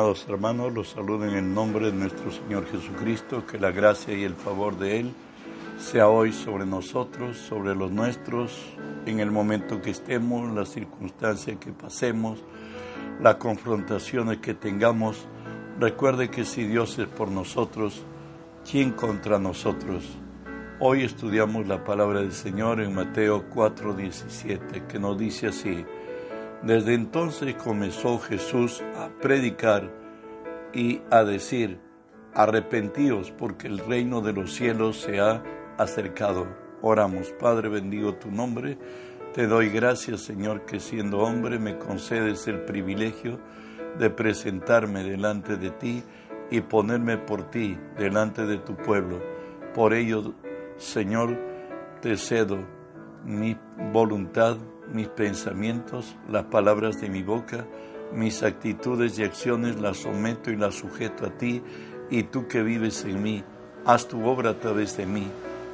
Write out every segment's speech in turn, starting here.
Amados hermanos, los saludo en el nombre de nuestro Señor Jesucristo, que la gracia y el favor de Él sea hoy sobre nosotros, sobre los nuestros, en el momento que estemos, las circunstancias que pasemos, las confrontaciones que tengamos. Recuerde que si Dios es por nosotros, ¿quién contra nosotros? Hoy estudiamos la palabra del Señor en Mateo 4:17, que nos dice así, desde entonces comenzó Jesús a predicar y a decir, arrepentíos porque el reino de los cielos se ha acercado. Oramos, Padre, bendigo tu nombre. Te doy gracias, Señor, que siendo hombre me concedes el privilegio de presentarme delante de ti y ponerme por ti delante de tu pueblo. Por ello, Señor, te cedo mi voluntad, mis pensamientos, las palabras de mi boca, mis actitudes y acciones las someto y las sujeto a ti, y tú que vives en mí, haz tu obra a través de mí.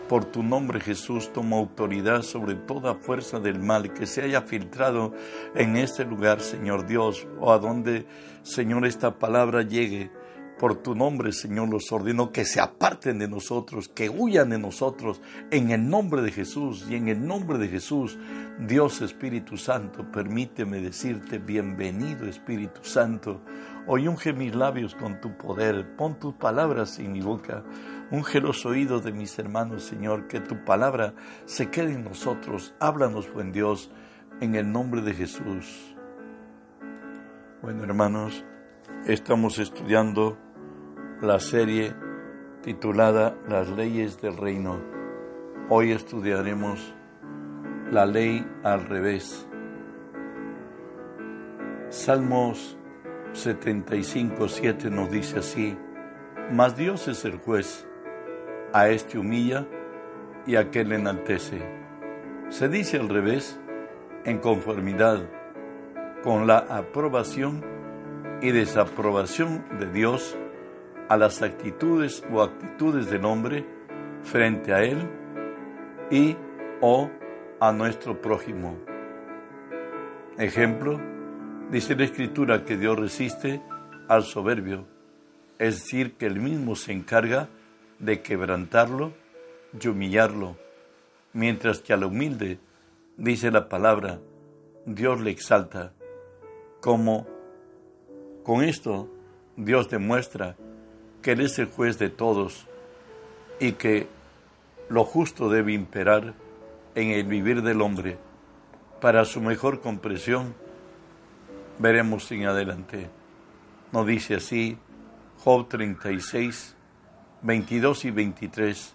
Por tu nombre Jesús tomo autoridad sobre toda fuerza del mal que se haya filtrado en este lugar, Señor Dios, o a donde, Señor, esta palabra llegue por tu nombre, Señor, los ordeno que se aparten de nosotros, que huyan de nosotros, en el nombre de Jesús. Y en el nombre de Jesús, Dios Espíritu Santo, permíteme decirte, bienvenido Espíritu Santo. Hoy unge mis labios con tu poder, pon tus palabras en mi boca, unge los oídos de mis hermanos, Señor, que tu palabra se quede en nosotros. Háblanos, buen Dios, en el nombre de Jesús. Bueno, hermanos, estamos estudiando la serie titulada Las leyes del reino. Hoy estudiaremos la ley al revés. Salmos 75, 7 nos dice así, mas Dios es el juez, a este humilla y a aquel enaltece. Se dice al revés, en conformidad con la aprobación y desaprobación de Dios a las actitudes o actitudes del hombre frente a él y o a nuestro prójimo. Ejemplo, dice la escritura que Dios resiste al soberbio, es decir, que él mismo se encarga de quebrantarlo y humillarlo, mientras que al humilde, dice la palabra, Dios le exalta. Como con esto Dios demuestra que Él es el juez de todos y que lo justo debe imperar en el vivir del hombre. Para su mejor comprensión, veremos en adelante. Nos dice así Job 36, 22 y 23.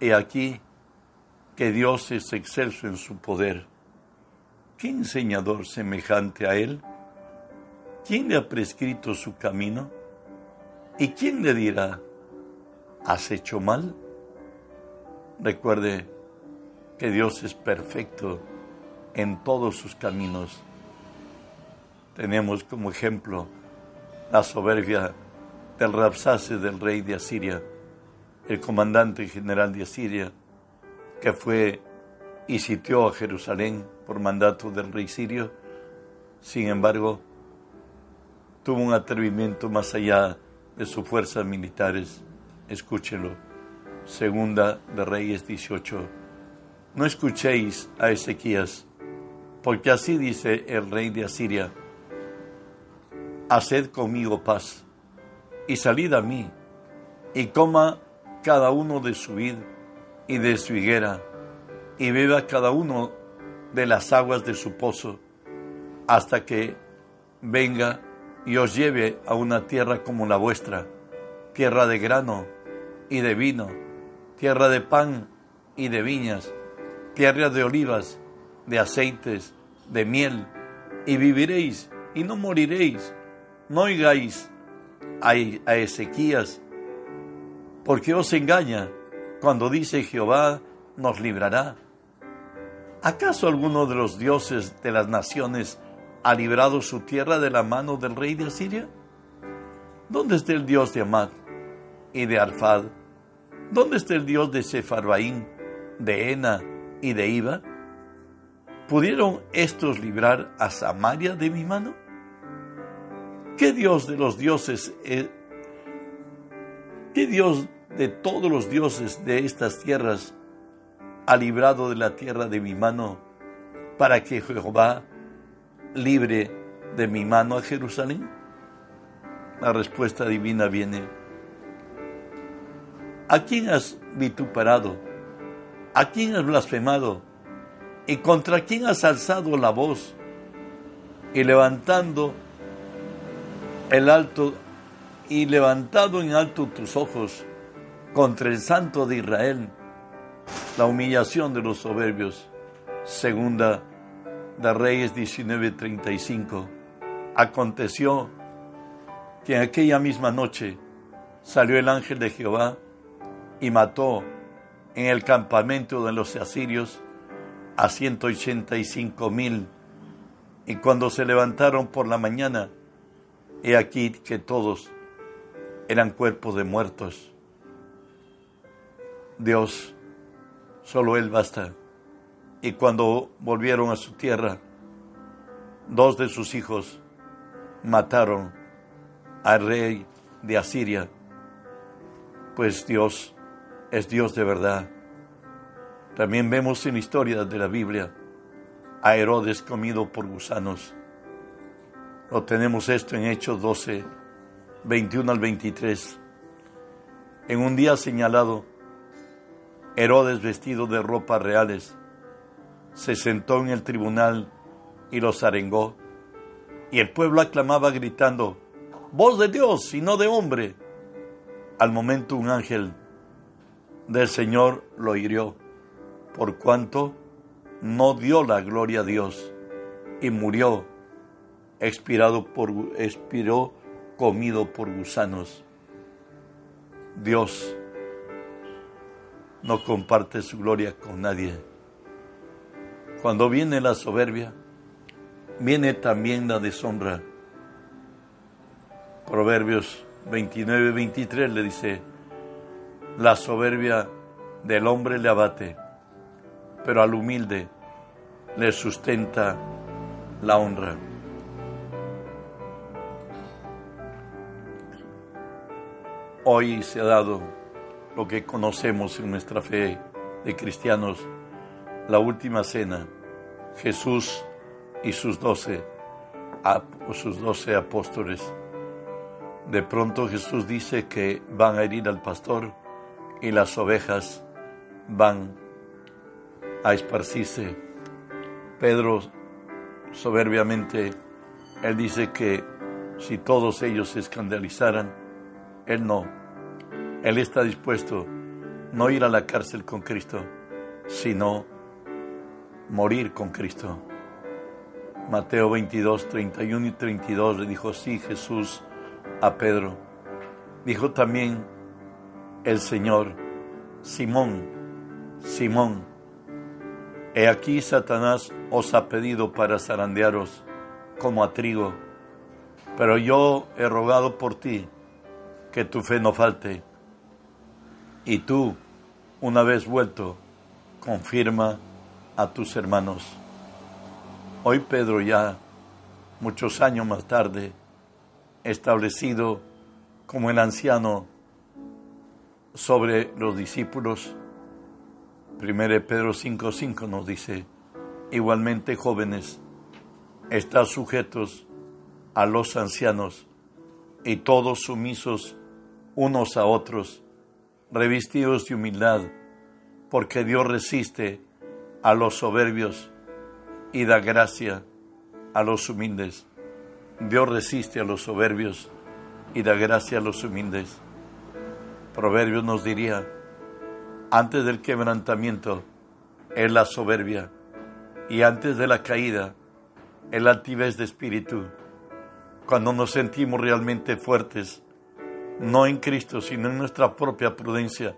He aquí que Dios es excelso en su poder. ¿Qué enseñador semejante a Él? ¿Quién le ha prescrito su camino? ¿Y quién le dirá, has hecho mal? Recuerde que Dios es perfecto en todos sus caminos. Tenemos como ejemplo la soberbia del Rapsase del rey de Asiria, el comandante general de Asiria, que fue y sitió a Jerusalén por mandato del rey sirio. Sin embargo, tuvo un atrevimiento más allá de sus fuerzas militares. Escúchelo. Segunda de Reyes 18. No escuchéis a Ezequías, porque así dice el rey de Asiria. Haced conmigo paz, y salid a mí, y coma cada uno de su vid y de su higuera, y beba cada uno de las aguas de su pozo, hasta que venga y os lleve a una tierra como la vuestra, tierra de grano y de vino, tierra de pan y de viñas, tierra de olivas, de aceites, de miel, y viviréis y no moriréis. No oigáis a, Ezequías, porque os engaña cuando dice Jehová nos librará. ¿Acaso alguno de los dioses de las naciones ha librado su tierra de la mano del rey de Asiria? ¿Dónde está el Dios de Amad y de Arfad? ¿Dónde está el Dios de Sefarbaín, de Ena y de Iba? ¿Pudieron estos librar a Samaria de mi mano? qué Dios de los dioses, eh, qué Dios de todos los dioses de estas tierras ha librado de la tierra de mi mano para que Jehová libre de mi mano a Jerusalén? La respuesta divina viene. ¿A quién has vituperado? ¿A quién has blasfemado? ¿Y contra quién has alzado la voz? Y levantando el alto y levantado en alto tus ojos contra el Santo de Israel, la humillación de los soberbios. Segunda de Reyes 19:35. Aconteció que en aquella misma noche salió el ángel de Jehová y mató en el campamento de los asirios a 185 mil. Y cuando se levantaron por la mañana, he aquí que todos eran cuerpos de muertos. Dios, solo Él basta. Y cuando volvieron a su tierra, dos de sus hijos mataron al rey de Asiria, pues Dios es Dios de verdad. También vemos en la historia de la Biblia a Herodes comido por gusanos. Lo tenemos esto en Hechos 12, 21 al 23. En un día señalado, Herodes vestido de ropas reales se sentó en el tribunal y los arengó. Y el pueblo aclamaba gritando, voz de Dios y no de hombre. Al momento un ángel del Señor lo hirió, por cuanto no dio la gloria a Dios y murió, expirado por, expiró comido por gusanos. Dios no comparte su gloria con nadie. Cuando viene la soberbia, viene también la deshonra. Proverbios 29, 23 le dice, la soberbia del hombre le abate, pero al humilde le sustenta la honra. Hoy se ha dado lo que conocemos en nuestra fe de cristianos, la última cena, Jesús y sus doce, sus doce apóstoles. De pronto Jesús dice que van a herir al pastor y las ovejas van a esparcirse. Pedro soberbiamente, él dice que si todos ellos se escandalizaran, él no. Él está dispuesto no ir a la cárcel con Cristo, sino morir con Cristo. Mateo 22, 31 y 32 le dijo sí Jesús a Pedro. Dijo también el Señor, Simón, Simón, he aquí Satanás os ha pedido para zarandearos como a trigo, pero yo he rogado por ti que tu fe no falte. Y tú, una vez vuelto, confirma a tus hermanos. Hoy Pedro ya, muchos años más tarde, establecido como el anciano sobre los discípulos, 1 Pedro 5:5 nos dice, igualmente jóvenes, están sujetos a los ancianos y todos sumisos unos a otros, revestidos de humildad, porque Dios resiste a los soberbios y da gracia a los humildes. Dios resiste a los soberbios y da gracia a los humildes. Proverbios nos diría, antes del quebrantamiento es la soberbia y antes de la caída el altivez de espíritu. Cuando nos sentimos realmente fuertes, no en Cristo, sino en nuestra propia prudencia,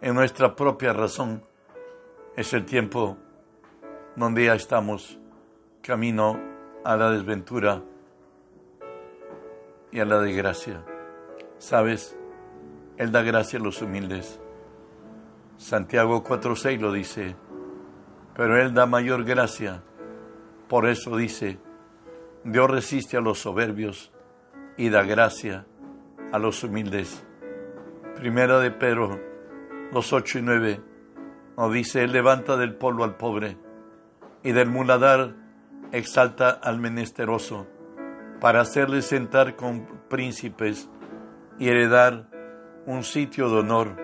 en nuestra propia razón, es el tiempo donde ya estamos camino a la desventura y a la desgracia. ¿Sabes? Él da gracia a los humildes. Santiago 4.6 lo dice, pero Él da mayor gracia. Por eso dice, Dios resiste a los soberbios y da gracia a los humildes. Primera de Pedro, los 8 y 9. Dice, levanta del polvo al pobre y del muladar exalta al menesteroso para hacerle sentar con príncipes y heredar un sitio de honor,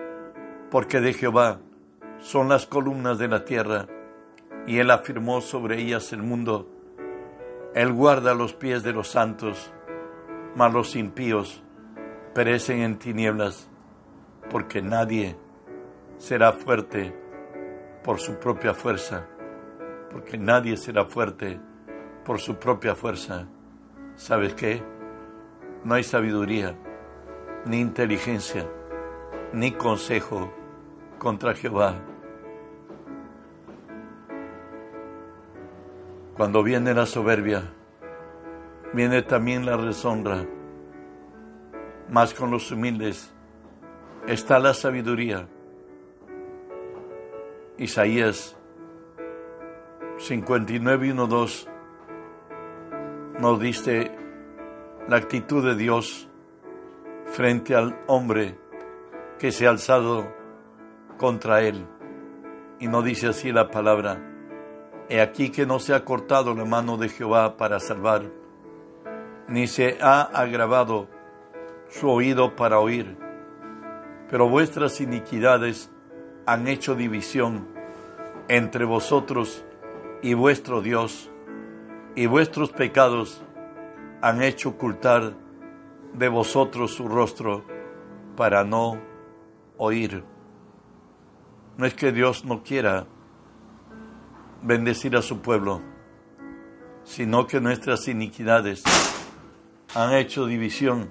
porque de Jehová son las columnas de la tierra, y él afirmó sobre ellas el mundo. Él guarda los pies de los santos, mas los impíos perecen en tinieblas, porque nadie será fuerte por su propia fuerza, porque nadie será fuerte por su propia fuerza. ¿Sabes qué? No hay sabiduría, ni inteligencia, ni consejo contra Jehová. Cuando viene la soberbia, viene también la deshonra. Más con los humildes está la sabiduría. Isaías 59 2 nos dice la actitud de Dios frente al hombre que se ha alzado contra él. Y no dice así la palabra, he aquí que no se ha cortado la mano de Jehová para salvar, ni se ha agravado su oído para oír, pero vuestras iniquidades han hecho división entre vosotros y vuestro Dios, y vuestros pecados han hecho ocultar de vosotros su rostro para no oír. No es que Dios no quiera bendecir a su pueblo, sino que nuestras iniquidades han hecho división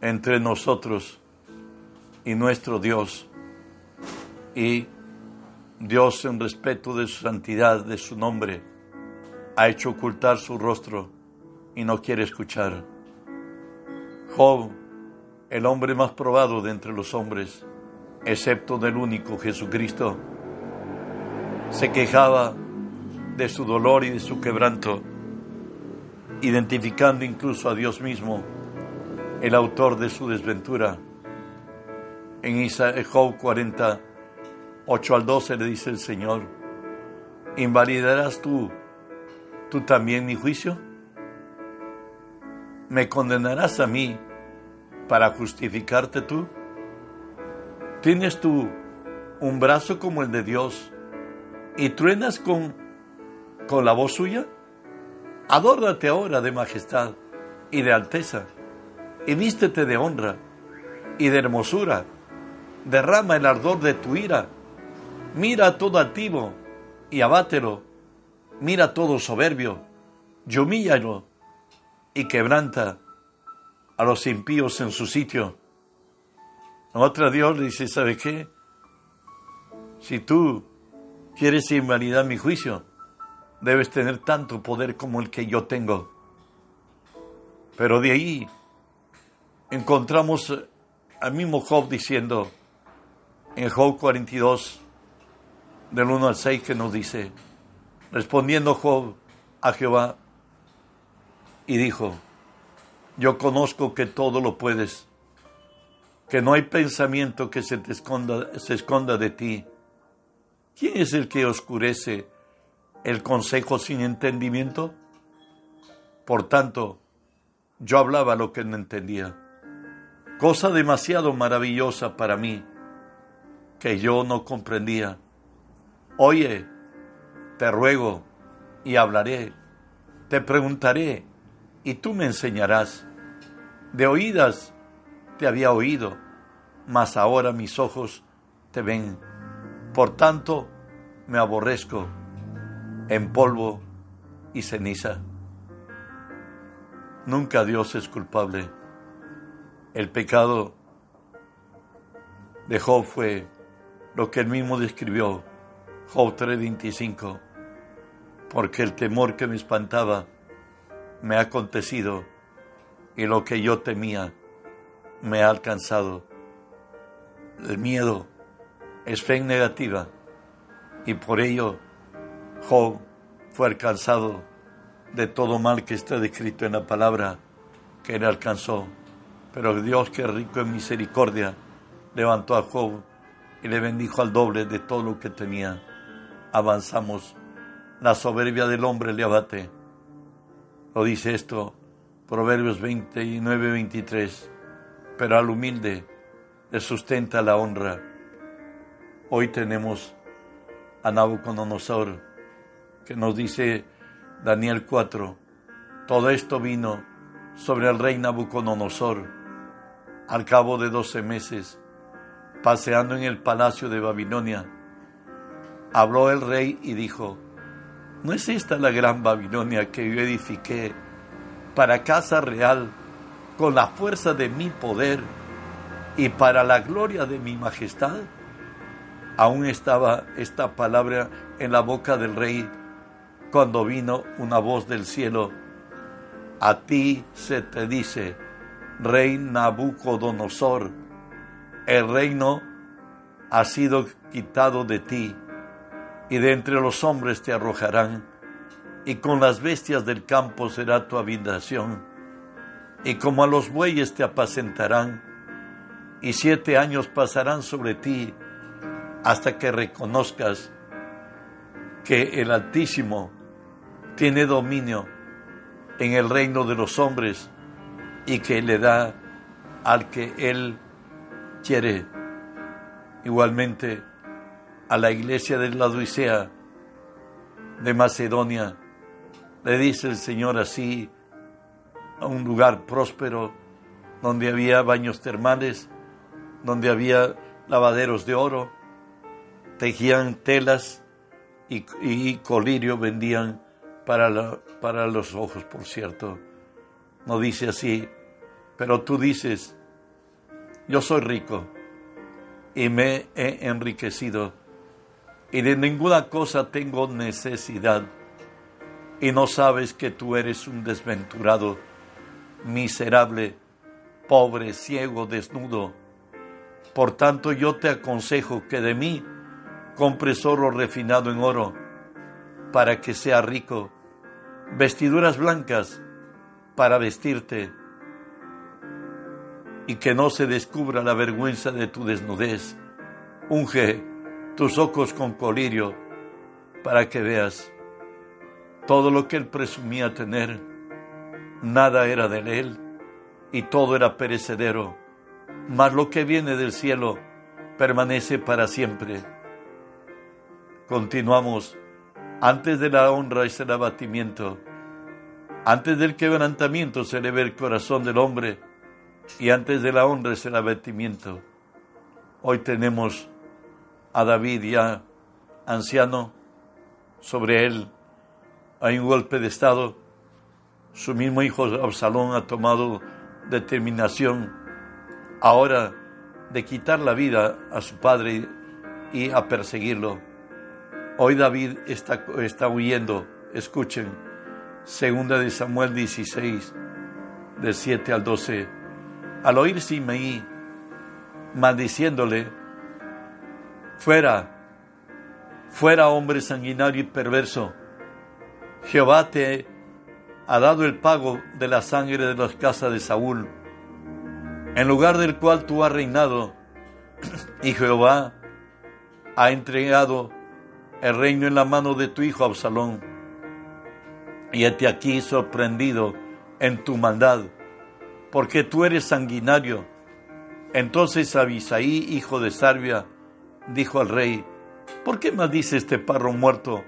entre nosotros y nuestro Dios. Y Dios, en respeto de su santidad, de su nombre, ha hecho ocultar su rostro y no quiere escuchar. Job, el hombre más probado de entre los hombres, excepto del único Jesucristo, se quejaba de su dolor y de su quebranto, identificando incluso a Dios mismo, el autor de su desventura. En Job 40, 8 al 12 le dice el Señor, ¿invalidarás tú, tú también mi juicio? ¿Me condenarás a mí para justificarte tú? ¿Tienes tú un brazo como el de Dios y truenas con, con la voz suya? Adórnate ahora de majestad y de alteza y vístete de honra y de hermosura. Derrama el ardor de tu ira. Mira todo altivo y abátelo. Mira todo soberbio y humíllalo y quebranta a los impíos en su sitio. otra Dios le dice, ¿sabe qué? Si tú quieres invalidar mi juicio, debes tener tanto poder como el que yo tengo. Pero de ahí encontramos al mismo Job diciendo en Job 42, del 1 al 6, que nos dice, respondiendo Job a Jehová, y dijo, yo conozco que todo lo puedes, que no hay pensamiento que se te esconda, se esconda de ti. ¿Quién es el que oscurece el consejo sin entendimiento? Por tanto, yo hablaba lo que no entendía, cosa demasiado maravillosa para mí, que yo no comprendía. Oye, te ruego y hablaré, te preguntaré y tú me enseñarás. De oídas te había oído, mas ahora mis ojos te ven. Por tanto, me aborrezco en polvo y ceniza. Nunca Dios es culpable. El pecado de Job fue lo que él mismo describió, Job 3:25, porque el temor que me espantaba me ha acontecido y lo que yo temía me ha alcanzado. El miedo es fe negativa y por ello Job fue alcanzado de todo mal que está descrito en la palabra que le alcanzó. Pero Dios, que es rico en misericordia, levantó a Job y le bendijo al doble de todo lo que tenía. Avanzamos. La soberbia del hombre le abate. Lo dice esto, Proverbios 29, 23. Pero al humilde le sustenta la honra. Hoy tenemos a Nabucodonosor, que nos dice Daniel 4, todo esto vino sobre el rey Nabucodonosor al cabo de doce meses, paseando en el palacio de Babilonia. Habló el rey y dijo, ¿no es esta la gran Babilonia que yo edifiqué para casa real con la fuerza de mi poder y para la gloria de mi majestad? Aún estaba esta palabra en la boca del rey cuando vino una voz del cielo. A ti se te dice, rey Nabucodonosor, el reino ha sido quitado de ti, y de entre los hombres te arrojarán, y con las bestias del campo será tu habitación, y como a los bueyes te apacentarán, y siete años pasarán sobre ti, hasta que reconozcas que el Altísimo tiene dominio en el reino de los hombres y que le da al que Él quiere. Igualmente a la iglesia de la Odisea de Macedonia le dice el Señor así, a un lugar próspero donde había baños termales, donde había lavaderos de oro, tejían telas y, colirio vendían para, para los ojos, por cierto. No dice así, pero tú dices, yo soy rico y me he enriquecido y de ninguna cosa tengo necesidad y no sabes que tú eres un desventurado, miserable, pobre, ciego, desnudo. Por tanto yo te aconsejo que de mí compres oro refinado en oro, para que sea rico, vestiduras blancas para vestirte, y que no se descubra la vergüenza de tu desnudez. Unge tus ojos con colirio para que veas todo lo que él presumía tener. Nada era de él y todo era perecedero, mas lo que viene del cielo permanece para siempre. Continuamos. Antes de la honra es el abatimiento. Antes del quebrantamiento se le el corazón del hombre y antes de la honra es el abatimiento. Hoy tenemos a David ya anciano, sobre él hay un golpe de estado. Su mismo hijo Absalón ha tomado determinación ahora de quitar la vida a su padre y a perseguirlo. Hoy David está, está huyendo. Escuchen, segunda de Samuel 16, del 7 al 12. Al oír Simeí maldiciéndole, fuera, fuera hombre sanguinario y perverso. Jehová te ha dado el pago de la sangre de las casas de Saúl, en lugar del cual tú has reinado, y Jehová ha entregado el reino en la mano de tu hijo Absalón. Y hete aquí sorprendido en tu maldad, porque tú eres sanguinario. Entonces Abisaí, hijo de Sarbia, dijo al rey, ¿por qué maldice este parro muerto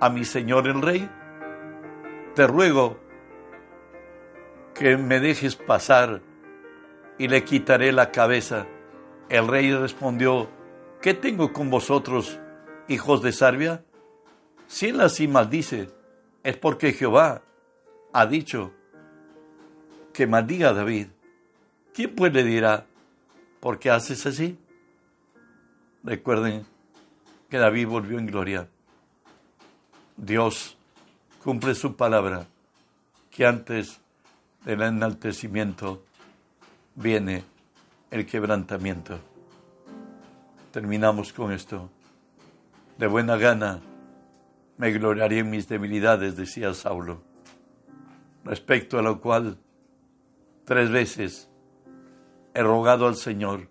a mi señor el rey? Te ruego que me dejes pasar y le quitaré la cabeza. El rey respondió, ¿qué tengo con vosotros? hijos de Sarbia? Si él así maldice, es porque Jehová ha dicho que maldiga a David. ¿Quién pues le dirá, ¿por qué haces así? Recuerden que David volvió en gloria. Dios cumple su palabra, que antes del enaltecimiento viene el quebrantamiento. Terminamos con esto. De buena gana me gloriaré en mis debilidades, decía Saulo, respecto a lo cual Tres veces he rogado al Señor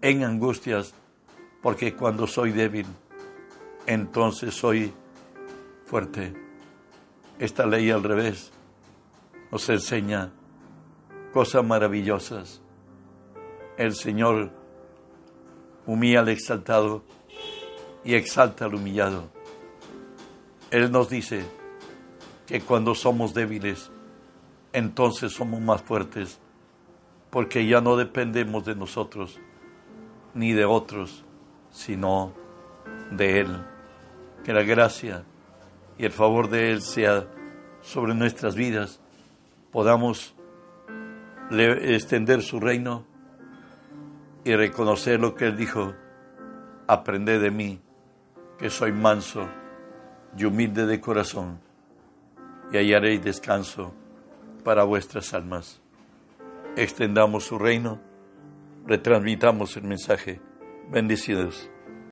en angustias, porque cuando soy débil, entonces soy fuerte. Esta ley al revés nos enseña cosas maravillosas. El Señor humilla al exaltado y exalta al humillado. Él nos dice que cuando somos débiles, entonces somos más fuertes, porque ya no dependemos de nosotros ni de otros, sino de Él. Que la gracia y el favor de Él sea sobre nuestras vidas, podamos extender su reino y reconocer lo que Él dijo, aprended de mí, que soy manso y humilde de corazón, y hallaréis descanso para vuestras almas. Extendamos su reino, retransmitamos el mensaje. Bendecidos.